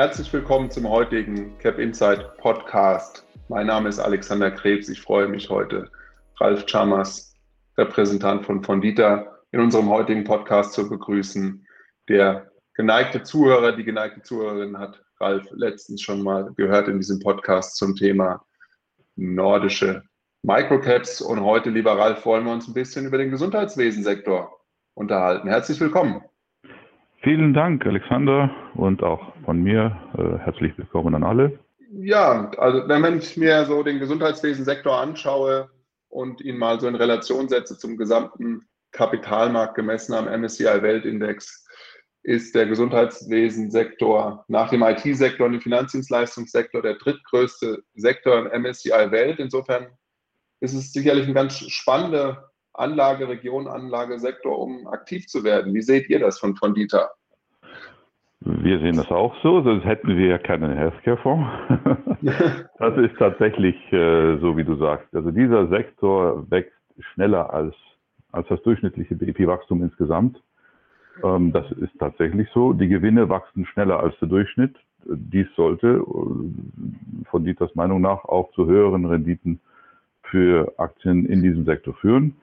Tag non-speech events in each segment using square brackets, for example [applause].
Herzlich willkommen zum heutigen Cap Insight Podcast. Mein Name ist Alexander Krebs. Ich freue mich heute, Ralf Chalmers, Repräsentant von Fondita, in unserem heutigen Podcast zu begrüßen. Der geneigte Zuhörer, die geneigte Zuhörerin hat Ralf letztens schon mal gehört in diesem Podcast zum Thema nordische Microcaps. Und heute, lieber Ralf, wollen wir uns ein bisschen über den Gesundheitswesensektor unterhalten. Herzlich willkommen. Vielen Dank, Alexander, und auch von mir äh, herzlich willkommen an alle. Ja, also wenn ich mir so den Gesundheitswesensektor anschaue und ihn mal so in Relation setze zum gesamten Kapitalmarkt gemessen am MSCI Weltindex, ist der Gesundheitswesensektor nach dem IT-Sektor und dem Finanzdienstleistungssektor der drittgrößte Sektor im MSCI Welt. Insofern ist es sicherlich eine ganz spannende Anlageregion, Anlagesektor, um aktiv zu werden. Wie seht ihr das von, Dieter? Wir sehen das auch so, sonst hätten wir ja keinen Healthcare-Fonds. [laughs] das ist tatsächlich äh, so, wie du sagst. Also dieser Sektor wächst schneller als, als das durchschnittliche BIP-Wachstum insgesamt. Ähm, das ist tatsächlich so. Die Gewinne wachsen schneller als der Durchschnitt. Dies sollte äh, von Dieters Meinung nach auch zu höheren Renditen für Aktien in diesem Sektor führen.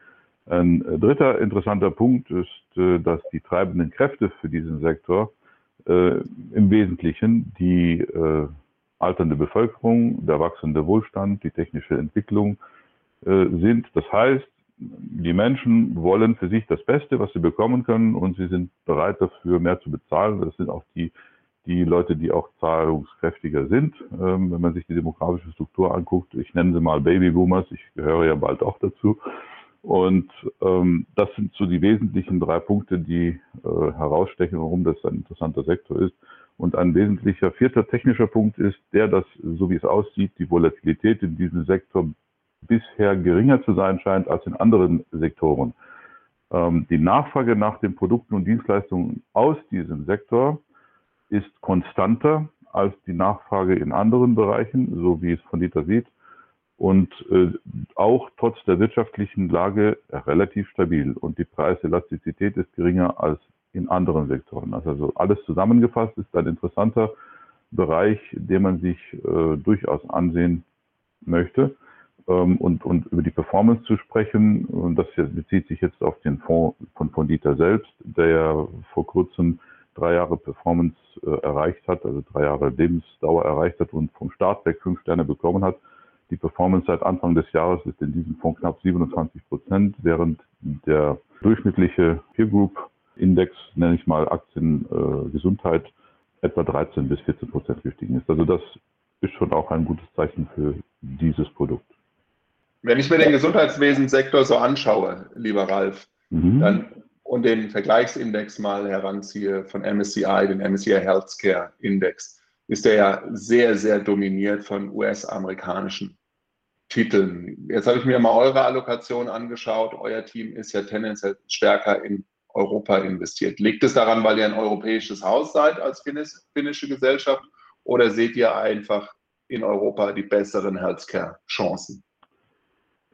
Ein dritter interessanter Punkt ist, äh, dass die treibenden Kräfte für diesen Sektor äh, im Wesentlichen die äh, alternde Bevölkerung, der wachsende Wohlstand, die technische Entwicklung äh, sind. Das heißt, die Menschen wollen für sich das Beste, was sie bekommen können, und sie sind bereit dafür, mehr zu bezahlen. Das sind auch die, die Leute, die auch zahlungskräftiger sind. Ähm, wenn man sich die demografische Struktur anguckt, ich nenne sie mal Babyboomers, ich gehöre ja bald auch dazu. Und ähm, das sind so die wesentlichen drei Punkte, die äh, herausstechen, warum das ein interessanter Sektor ist. Und ein wesentlicher vierter technischer Punkt ist der, dass, so wie es aussieht, die Volatilität in diesem Sektor bisher geringer zu sein scheint als in anderen Sektoren. Ähm, die Nachfrage nach den Produkten und Dienstleistungen aus diesem Sektor ist konstanter als die Nachfrage in anderen Bereichen, so wie es von Dieter sieht und äh, auch trotz der wirtschaftlichen Lage relativ stabil. Und die Preiselastizität ist geringer als in anderen Sektoren. Also alles zusammengefasst ist ein interessanter Bereich, den man sich äh, durchaus ansehen möchte. Ähm, und, und über die Performance zu sprechen, und das bezieht sich jetzt auf den Fonds von Fondita selbst, der ja vor kurzem drei Jahre Performance äh, erreicht hat, also drei Jahre Lebensdauer erreicht hat und vom Start weg fünf Sterne bekommen hat die Performance seit Anfang des Jahres ist in diesem Fonds knapp 27 Prozent, während der durchschnittliche Peer Group Index, nenne ich mal Aktien äh, Gesundheit, etwa 13 bis 14 Prozent gestiegen ist. Also das ist schon auch ein gutes Zeichen für dieses Produkt. Wenn ich mir den Gesundheitswesensektor so anschaue, lieber Ralf, mhm. dann und den Vergleichsindex mal heranziehe von MSCI, den MSCI Healthcare Index, ist er ja sehr, sehr dominiert von US-amerikanischen Titeln. Jetzt habe ich mir mal eure Allokation angeschaut. Euer Team ist ja tendenziell stärker in Europa investiert. Liegt es daran, weil ihr ein europäisches Haus seid als finnische Gesellschaft oder seht ihr einfach in Europa die besseren Healthcare-Chancen?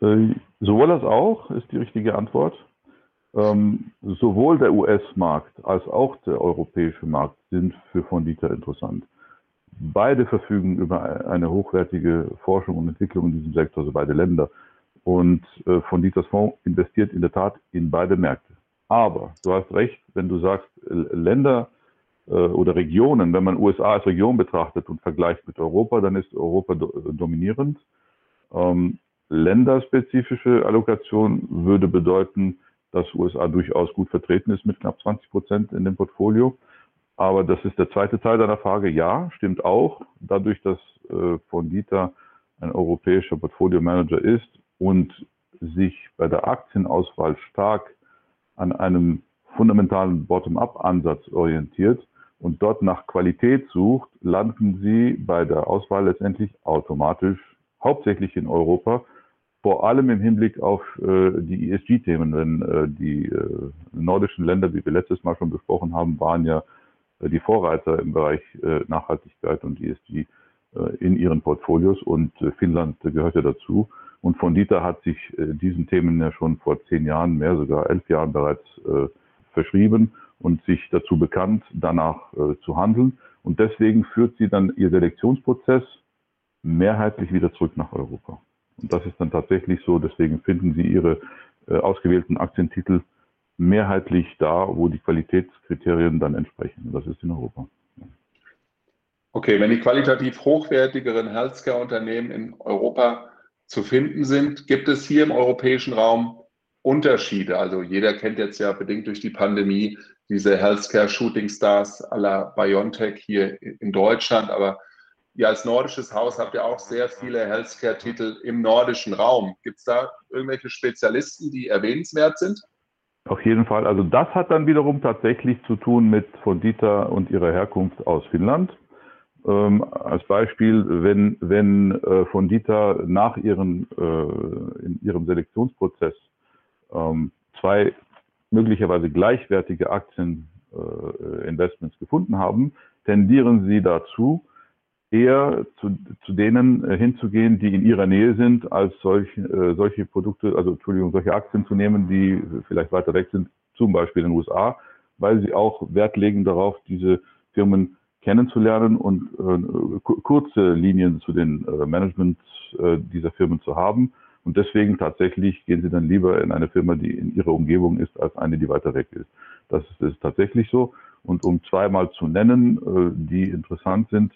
Äh, sowohl als auch ist die richtige Antwort. Ähm, sowohl der US-Markt als auch der europäische Markt sind für Fondita interessant. Beide verfügen über eine hochwertige Forschung und Entwicklung in diesem Sektor, also beide Länder. Und äh, von Dieters Fonds investiert in der Tat in beide Märkte. Aber du hast recht, wenn du sagst, Länder äh, oder Regionen, wenn man USA als Region betrachtet und vergleicht mit Europa, dann ist Europa do dominierend. Ähm, länderspezifische Allokation würde bedeuten, dass USA durchaus gut vertreten ist mit knapp 20 Prozent in dem Portfolio. Aber das ist der zweite Teil deiner Frage. Ja, stimmt auch. Dadurch, dass äh, Fondita ein europäischer Portfolio Manager ist und sich bei der Aktienauswahl stark an einem fundamentalen Bottom-up-Ansatz orientiert und dort nach Qualität sucht, landen sie bei der Auswahl letztendlich automatisch hauptsächlich in Europa, vor allem im Hinblick auf äh, die ESG-Themen. Denn äh, die äh, nordischen Länder, wie wir letztes Mal schon besprochen haben, waren ja die Vorreiter im Bereich äh, Nachhaltigkeit und ESG äh, in ihren Portfolios und Finnland gehörte dazu. Und von Dieter hat sich diesen Themen ja schon vor zehn Jahren, mehr sogar elf Jahren bereits verschrieben und sich dazu bekannt, danach zu handeln. Und deswegen führt sie dann ihr Selektionsprozess mehrheitlich wieder zurück nach Europa. Und das ist dann tatsächlich so, deswegen finden Sie Ihre äh, ausgewählten Aktientitel mehrheitlich da, wo die Qualitätskriterien dann entsprechen. Das ist in Europa. Okay, wenn die qualitativ hochwertigeren Healthcare-Unternehmen in Europa zu finden sind, gibt es hier im europäischen Raum Unterschiede. Also jeder kennt jetzt ja bedingt durch die Pandemie diese Healthcare-Shooting Stars à la BioNTech hier in Deutschland, aber ihr als nordisches Haus habt ja auch sehr viele Healthcare-Titel im nordischen Raum. Gibt es da irgendwelche Spezialisten, die erwähnenswert sind? Auf jeden Fall. Also das hat dann wiederum tatsächlich zu tun mit Fondita und ihrer Herkunft aus Finnland. Ähm, als Beispiel, wenn, wenn äh, Fondita nach ihren, äh, in ihrem Selektionsprozess ähm, zwei möglicherweise gleichwertige Aktieninvestments äh, gefunden haben, tendieren sie dazu, eher zu, zu denen äh, hinzugehen, die in ihrer Nähe sind, als solch, äh, solche Produkte, also Entschuldigung, solche Aktien zu nehmen, die vielleicht weiter weg sind, zum Beispiel in den USA, weil sie auch Wert legen darauf, diese Firmen kennenzulernen und äh, kurze Linien zu den äh, Managements äh, dieser Firmen zu haben. Und deswegen tatsächlich gehen sie dann lieber in eine Firma, die in ihrer Umgebung ist, als eine, die weiter weg ist. Das ist, das ist tatsächlich so. Und um zweimal zu nennen, äh, die interessant sind,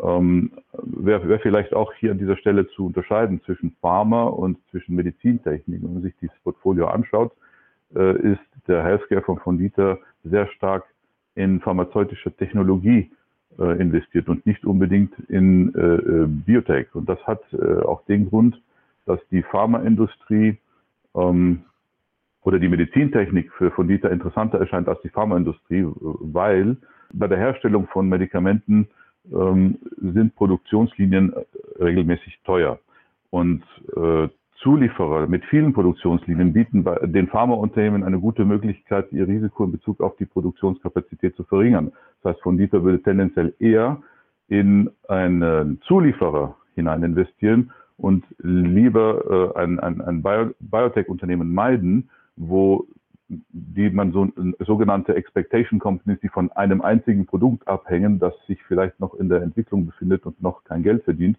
ähm, wäre wär vielleicht auch hier an dieser Stelle zu unterscheiden zwischen Pharma und zwischen Medizintechnik. Wenn man sich dieses Portfolio anschaut, äh, ist der Healthcare von Fondita sehr stark in pharmazeutische Technologie äh, investiert und nicht unbedingt in äh, äh Biotech. Und das hat äh, auch den Grund, dass die Pharmaindustrie ähm, oder die Medizintechnik für Fondita interessanter erscheint als die Pharmaindustrie, weil bei der Herstellung von Medikamenten ähm, sind Produktionslinien äh, regelmäßig teuer. Und äh, Zulieferer mit vielen Produktionslinien bieten bei den Pharmaunternehmen eine gute Möglichkeit, ihr Risiko in Bezug auf die Produktionskapazität zu verringern. Das heißt, Fondita würde tendenziell eher in einen Zulieferer hinein investieren und lieber äh, ein, ein, ein Bio Biotech-Unternehmen meiden, wo die man so sogenannte Expectation Companies, die von einem einzigen Produkt abhängen, das sich vielleicht noch in der Entwicklung befindet und noch kein Geld verdient,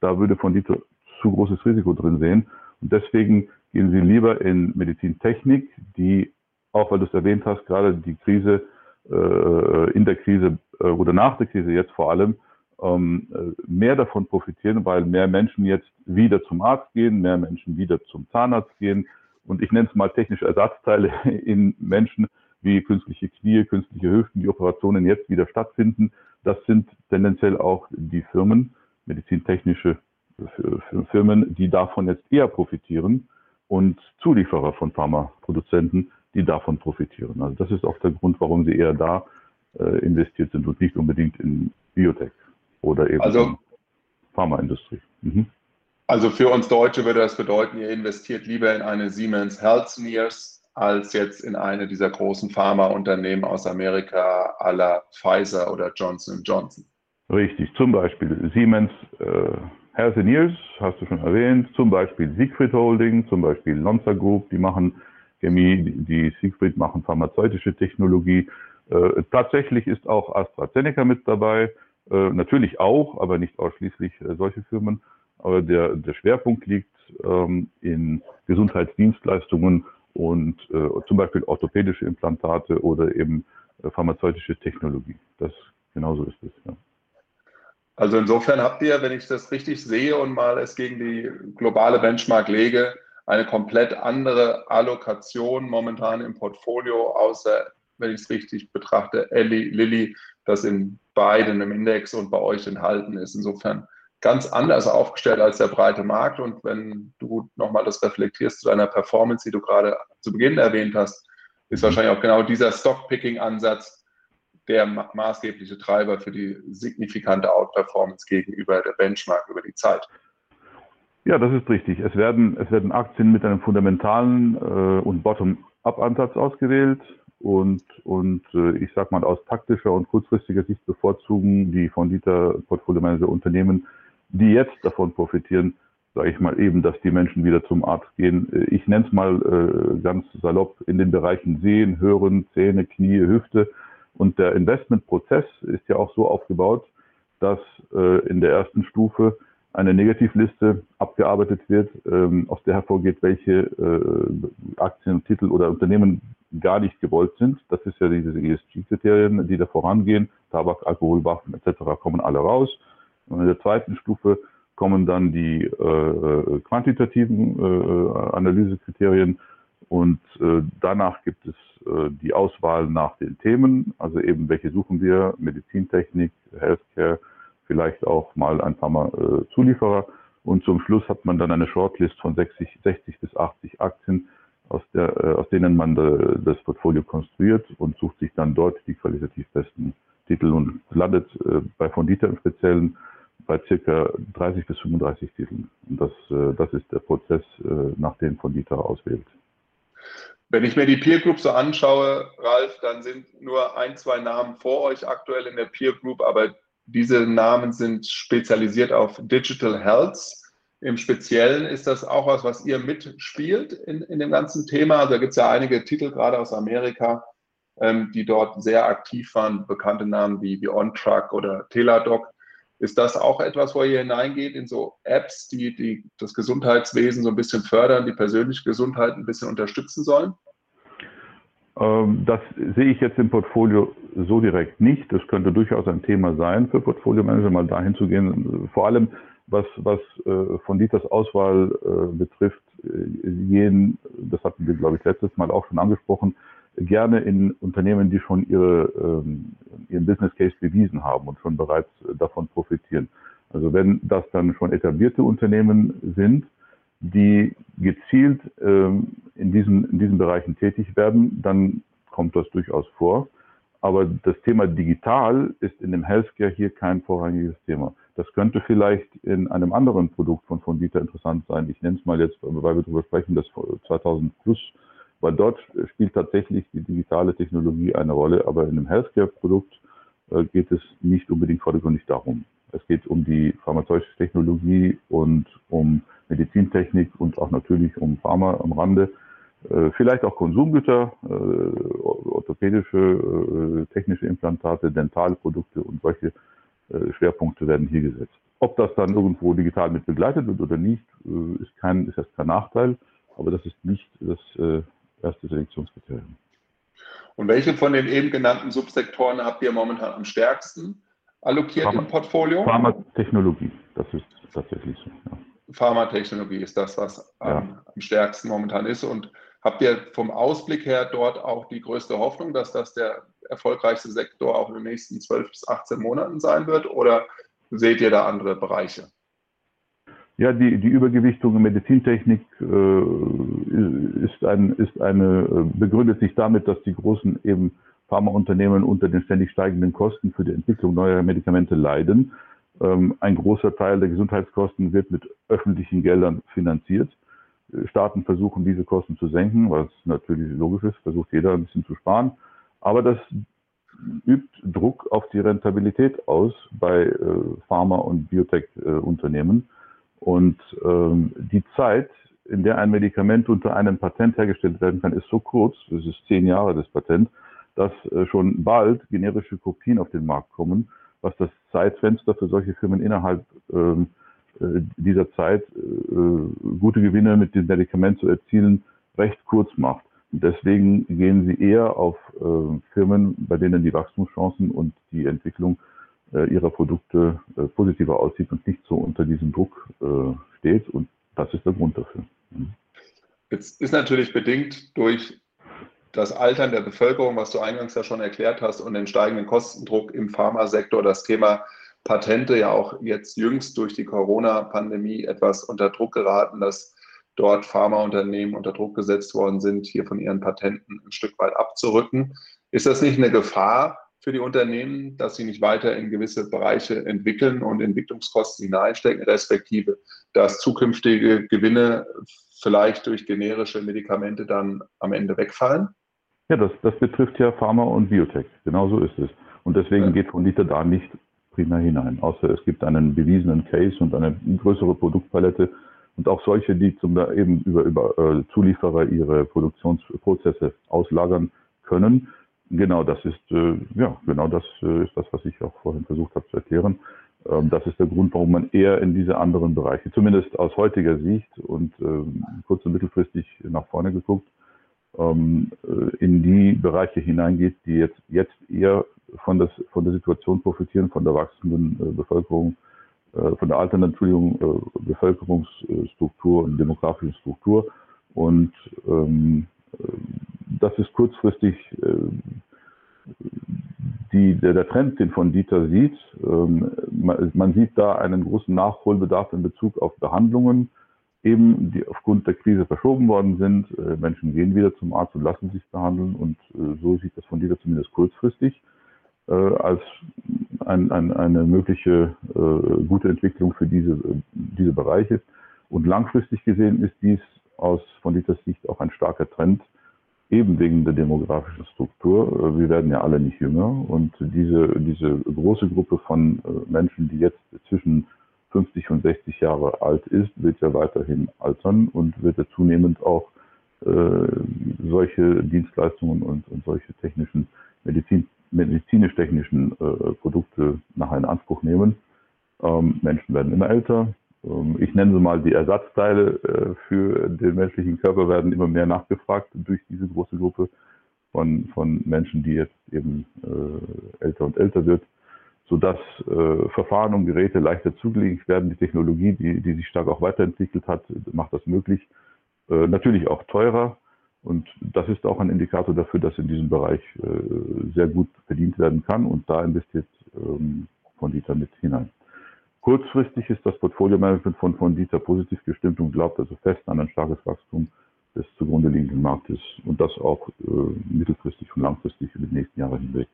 da würde von Dito zu großes Risiko drin sehen. Und deswegen gehen sie lieber in Medizintechnik, die, auch weil du es erwähnt hast, gerade die Krise, äh, in der Krise äh, oder nach der Krise jetzt vor allem, ähm, äh, mehr davon profitieren, weil mehr Menschen jetzt wieder zum Arzt gehen, mehr Menschen wieder zum Zahnarzt gehen, und ich nenne es mal technische Ersatzteile [laughs] in Menschen wie künstliche Knie, künstliche Hüften, die Operationen jetzt wieder stattfinden. Das sind tendenziell auch die Firmen, medizintechnische Firmen, die davon jetzt eher profitieren und Zulieferer von Pharmaproduzenten, die davon profitieren. Also das ist auch der Grund, warum sie eher da äh, investiert sind und nicht unbedingt in Biotech oder eben also, in Pharmaindustrie. Mhm. Also für uns Deutsche würde das bedeuten, ihr investiert lieber in eine Siemens Healthineers als jetzt in eine dieser großen Pharmaunternehmen aus Amerika à la Pfizer oder Johnson Johnson. Richtig, zum Beispiel Siemens äh, Healthineers, hast du schon erwähnt, zum Beispiel Siegfried Holding, zum Beispiel Lonza Group, die machen Chemie, die Siegfried machen pharmazeutische Technologie. Äh, tatsächlich ist auch AstraZeneca mit dabei, äh, natürlich auch, aber nicht ausschließlich äh, solche Firmen aber der, der Schwerpunkt liegt ähm, in Gesundheitsdienstleistungen und äh, zum Beispiel orthopädische Implantate oder eben äh, pharmazeutische Technologie. Das genauso ist es. Ja. Also insofern habt ihr, wenn ich das richtig sehe und mal es gegen die globale Benchmark lege, eine komplett andere Allokation momentan im Portfolio, außer, wenn ich es richtig betrachte, Ellie, Lilly, das in beiden im Index und bei euch enthalten ist. Insofern ganz anders aufgestellt als der breite Markt. Und wenn du nochmal das reflektierst zu deiner Performance, die du gerade zu Beginn erwähnt hast, ist mhm. wahrscheinlich auch genau dieser Stockpicking-Ansatz der maßgebliche Treiber für die signifikante Outperformance gegenüber der Benchmark über die Zeit. Ja, das ist richtig. Es werden, es werden Aktien mit einem fundamentalen äh, und Bottom-up-Ansatz ausgewählt und, und äh, ich sage mal aus taktischer und kurzfristiger Sicht bevorzugen die von Dieter Portfolio Manager Unternehmen die jetzt davon profitieren, sage ich mal eben, dass die Menschen wieder zum Arzt gehen. Äh, ich nenne es mal äh, ganz salopp in den Bereichen Sehen, Hören, Zähne, Knie, Hüfte. Und der Investmentprozess ist ja auch so aufgebaut, dass äh, in der ersten Stufe eine Negativliste abgearbeitet wird, ähm, aus der hervorgeht, welche äh, Aktien, Titel oder Unternehmen gar nicht gewollt sind. Das ist ja diese ESG-Kriterien, die da vorangehen. Tabak, Alkohol, Waffen etc. kommen alle raus. Und in der zweiten Stufe kommen dann die äh, quantitativen äh, Analysekriterien. Und äh, danach gibt es äh, die Auswahl nach den Themen, also eben welche suchen wir, Medizintechnik, Healthcare, vielleicht auch mal ein paar Mal äh, Zulieferer. Und zum Schluss hat man dann eine Shortlist von 60, 60 bis 80 Aktien, aus, der, äh, aus denen man de, das Portfolio konstruiert und sucht sich dann dort die qualitativ besten Titel und landet äh, bei Fondita im Speziellen bei circa 30 bis 35 Titeln. Und das, äh, das ist der Prozess, äh, nach dem Fondita auswählt. Wenn ich mir die Peer Group so anschaue, Ralf, dann sind nur ein, zwei Namen vor euch aktuell in der Peer Group, aber diese Namen sind spezialisiert auf Digital Health. Im Speziellen ist das auch was, was ihr mitspielt in, in dem ganzen Thema. Also da gibt es ja einige Titel, gerade aus Amerika, ähm, die dort sehr aktiv waren, bekannte Namen wie, wie OnTruck oder Teladoc. Ist das auch etwas, wo ihr hineingeht in so Apps, die, die das Gesundheitswesen so ein bisschen fördern, die persönliche Gesundheit ein bisschen unterstützen sollen? Ähm, das sehe ich jetzt im Portfolio so direkt nicht. Das könnte durchaus ein Thema sein für Portfolio-Manager, mal dahin zu gehen. Vor allem, was, was äh, von Dieters Auswahl äh, betrifft, äh, jeden, das hatten wir, glaube ich, letztes Mal auch schon angesprochen, gerne in Unternehmen, die schon ihre, ähm, ihren Business Case bewiesen haben und schon bereits davon profitieren. Also wenn das dann schon etablierte Unternehmen sind, die gezielt ähm, in, diesen, in diesen Bereichen tätig werden, dann kommt das durchaus vor. Aber das Thema digital ist in dem Healthcare hier kein vorrangiges Thema. Das könnte vielleicht in einem anderen Produkt von Fondita interessant sein. Ich nenne es mal jetzt, weil wir darüber sprechen, das 2000 Plus, weil dort spielt tatsächlich die digitale Technologie eine Rolle. Aber in einem Healthcare-Produkt äh, geht es nicht unbedingt vordergründig darum. Es geht um die pharmazeutische Technologie und um Medizintechnik und auch natürlich um Pharma am Rande. Äh, vielleicht auch Konsumgüter, äh, orthopädische, technische Implantate, Dentalprodukte und solche Schwerpunkte werden hier gesetzt. Ob das dann irgendwo digital mit begleitet wird oder nicht, ist, kein, ist erst kein Nachteil, aber das ist nicht das erste Selektionskriterium. Und welche von den eben genannten Subsektoren habt ihr momentan am stärksten allokiert Pharma, im Portfolio? Pharmatechnologie, das ist tatsächlich so. Ja. Pharmatechnologie ist das, was ja. am, am stärksten momentan ist. Und habt ihr vom Ausblick her dort auch die größte Hoffnung, dass das der erfolgreichste Sektor auch in den nächsten 12 bis 18 Monaten sein wird? Oder seht ihr da andere Bereiche? Ja, die, die Übergewichtung in Medizintechnik äh, ist, ein, ist eine, äh, begründet sich damit, dass die großen eben Pharmaunternehmen unter den ständig steigenden Kosten für die Entwicklung neuer Medikamente leiden. Ähm, ein großer Teil der Gesundheitskosten wird mit öffentlichen Geldern finanziert. Äh, Staaten versuchen, diese Kosten zu senken, was natürlich logisch ist, versucht jeder ein bisschen zu sparen. Aber das übt Druck auf die Rentabilität aus bei äh, Pharma- und Biotech-Unternehmen. Und ähm, die Zeit, in der ein Medikament unter einem Patent hergestellt werden kann, ist so kurz, das ist zehn Jahre das Patent, dass äh, schon bald generische Kopien auf den Markt kommen was das Zeitfenster für solche Firmen innerhalb ähm, äh, dieser Zeit äh, gute Gewinne mit dem Medikament zu erzielen, recht kurz macht. deswegen gehen sie eher auf äh, Firmen, bei denen die Wachstumschancen und die Entwicklung äh, ihrer Produkte äh, positiver aussieht und nicht so unter diesem Druck äh, steht. Und das ist der Grund dafür. Mhm. Jetzt ist natürlich bedingt durch das Altern der Bevölkerung, was du eingangs ja schon erklärt hast, und den steigenden Kostendruck im Pharmasektor, das Thema Patente ja auch jetzt jüngst durch die Corona-Pandemie etwas unter Druck geraten, dass dort Pharmaunternehmen unter Druck gesetzt worden sind, hier von ihren Patenten ein Stück weit abzurücken. Ist das nicht eine Gefahr für die Unternehmen, dass sie nicht weiter in gewisse Bereiche entwickeln und Entwicklungskosten hineinstecken, respektive dass zukünftige Gewinne vielleicht durch generische Medikamente dann am Ende wegfallen? Ja, das, das betrifft ja Pharma und Biotech. Genau so ist es. Und deswegen ja. geht Fonita da nicht primär hinein, außer es gibt einen bewiesenen Case und eine größere Produktpalette und auch solche, die zum eben über, über äh, Zulieferer ihre Produktionsprozesse auslagern können. Genau, das ist äh, ja genau das äh, ist das, was ich auch vorhin versucht habe zu erklären. Ähm, das ist der Grund, warum man eher in diese anderen Bereiche, zumindest aus heutiger Sicht und ähm, kurz- und mittelfristig nach vorne geguckt, ähm, äh, in die Bereiche hineingeht, die jetzt, jetzt eher von, das, von der Situation profitieren, von der wachsenden äh, Bevölkerung, äh, von der alternden Entschuldigung, äh, Bevölkerungsstruktur und demografischen Struktur. Und ähm, äh, das ist kurzfristig äh, die, der, Trend, den von Dieter sieht. Ähm, man, sieht da einen großen Nachholbedarf in Bezug auf Behandlungen, eben die aufgrund der Krise verschoben worden sind. Äh, Menschen gehen wieder zum Arzt und lassen sich behandeln und äh, so sieht das von Dieter zumindest kurzfristig als ein, ein, eine mögliche gute Entwicklung für diese, diese Bereiche. Und langfristig gesehen ist dies aus von Dieters Sicht auch ein starker Trend, eben wegen der demografischen Struktur. Äh, wir werden ja alle nicht jünger und diese, diese große Gruppe von äh, Menschen, die jetzt zwischen 50 und 60 Jahre alt ist, wird ja weiterhin altern und wird ja zunehmend auch äh, solche Dienstleistungen und, und solche technischen Medizin, medizinisch-technischen äh, Produkte nachher in Anspruch nehmen. Ähm, Menschen werden immer älter, ich nenne sie mal die Ersatzteile äh, für den menschlichen Körper werden immer mehr nachgefragt durch diese große Gruppe von, von Menschen, die jetzt eben äh, älter und älter wird, sodass äh, Verfahren und Geräte leichter zugänglich werden. Die Technologie, die, die sich stark auch weiterentwickelt hat, macht das möglich. Natürlich auch teurer. Und das ist auch ein Indikator dafür, dass in diesem Bereich sehr gut verdient werden kann. Und da investiert ähm, von Dieter mit hinein. Kurzfristig ist das Portfolio-Management von, Dieter positiv gestimmt und glaubt also fest an ein starkes Wachstum des zugrunde liegenden Marktes und das auch äh, mittelfristig und langfristig über die nächsten Jahre hinweg.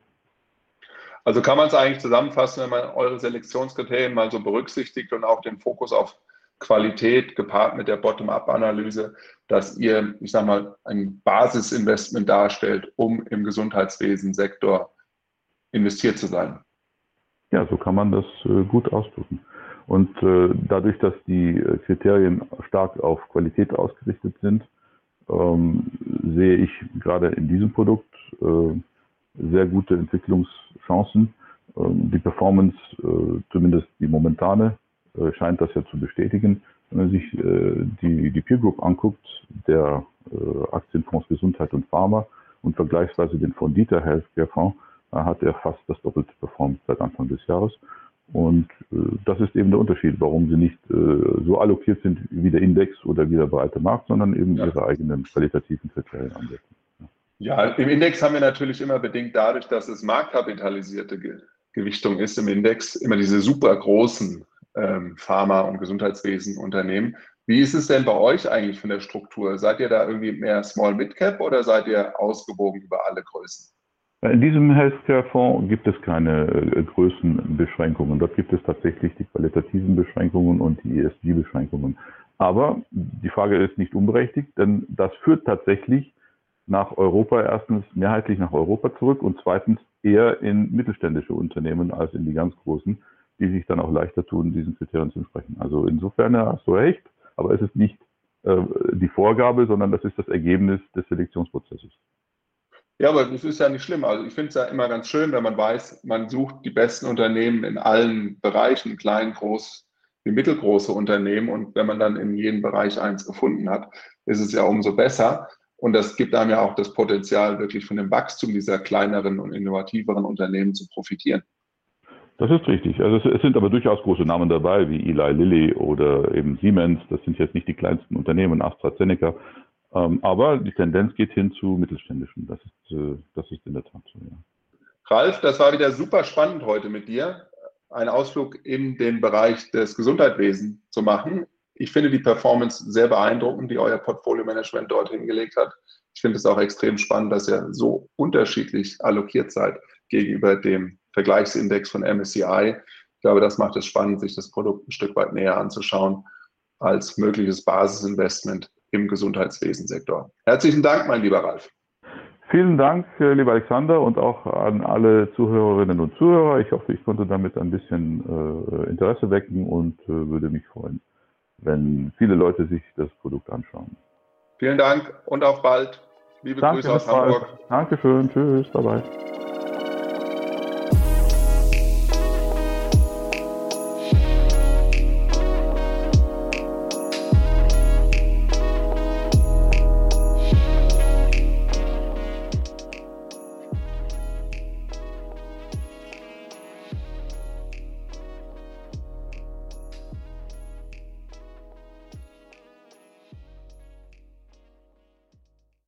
Also kann man es eigentlich zusammenfassen, wenn man eure Selektionskriterien mal so berücksichtigt und auch den Fokus auf Qualität gepaart mit der Bottom-up-Analyse, dass ihr, ich sage mal, ein Basisinvestment darstellt, um im Gesundheitswesen-Sektor investiert zu sein. Ja, so kann man das äh, gut ausdrücken. Und äh, dadurch, dass die äh, Kriterien stark auf Qualität ausgerichtet sind, ähm, sehe ich gerade in diesem Produkt sehr gute Entwicklungschancen. Ähm, die Performance, zumindest die momentane, scheint das ja zu bestätigen. Wenn man sich die, die Peer Group anguckt, der Aktienfonds Gesundheit und Pharma und vergleichsweise den Fondita Healthcare Fonds, hat er fast das Doppelte performt seit Anfang des Jahres. Und äh, das ist eben der Unterschied, warum sie nicht äh, so allokiert sind wie der Index oder wie der breite Markt, sondern eben ja. ihre eigenen qualitativen Kriterien ansetzen. Ja. im Index haben wir natürlich immer bedingt dadurch, dass es marktkapitalisierte Ge Gewichtung ist im Index, immer diese super großen ähm, Pharma- und Gesundheitswesenunternehmen. Wie ist es denn bei euch eigentlich von der Struktur? Seid ihr da irgendwie mehr Small Mid Cap oder seid ihr ausgewogen über alle Größen? In diesem Healthcare-Fonds gibt es keine äh, Größenbeschränkungen. Dort gibt es tatsächlich die qualitativen Beschränkungen und die ESG-Beschränkungen. Aber die Frage ist nicht unberechtigt, denn das führt tatsächlich nach Europa erstens mehrheitlich nach Europa zurück und zweitens eher in mittelständische Unternehmen als in die ganz großen, die sich dann auch leichter tun, diesen Kriterien zu entsprechen. Also insofern hast du recht, aber es ist nicht äh, die Vorgabe, sondern das ist das Ergebnis des Selektionsprozesses. Ja, aber das ist ja nicht schlimm. Also ich finde es ja immer ganz schön, wenn man weiß, man sucht die besten Unternehmen in allen Bereichen, klein, groß, wie mittelgroße Unternehmen. Und wenn man dann in jedem Bereich eins gefunden hat, ist es ja umso besser. Und das gibt einem ja auch das Potenzial, wirklich von dem Wachstum dieser kleineren und innovativeren Unternehmen zu profitieren. Das ist richtig. Also es, es, sind aber durchaus große Namen dabei, wie Eli Lilly oder eben Siemens. Das sind jetzt nicht die kleinsten Unternehmen, AstraZeneca. Ähm, aber die Tendenz geht hin zu mittelständischen. Das ist, äh, das ist in der Tat so, ja. Ralf, das war wieder super spannend heute mit dir, einen Ausflug in den Bereich des Gesundheitswesens zu machen. Ich finde die Performance sehr beeindruckend, die euer Portfolio-Management dort hingelegt hat. Ich finde es auch extrem spannend, dass ihr so unterschiedlich allokiert seid gegenüber dem Vergleichsindex von MSCI. Ich glaube, das macht es spannend, sich das Produkt ein Stück weit näher anzuschauen als mögliches Basisinvestment im Gesundheitswesensektor. Herzlichen Dank, mein lieber Ralf. Vielen Dank, äh, lieber Alexander, und auch an alle Zuhörerinnen und Zuhörer. Ich hoffe, ich konnte damit ein bisschen äh, Interesse wecken und äh, würde mich freuen, wenn viele Leute sich das Produkt anschauen. Vielen Dank und auf bald. Liebe Danke, Grüße aus Hamburg. Dankeschön. Tschüss. Bye bye.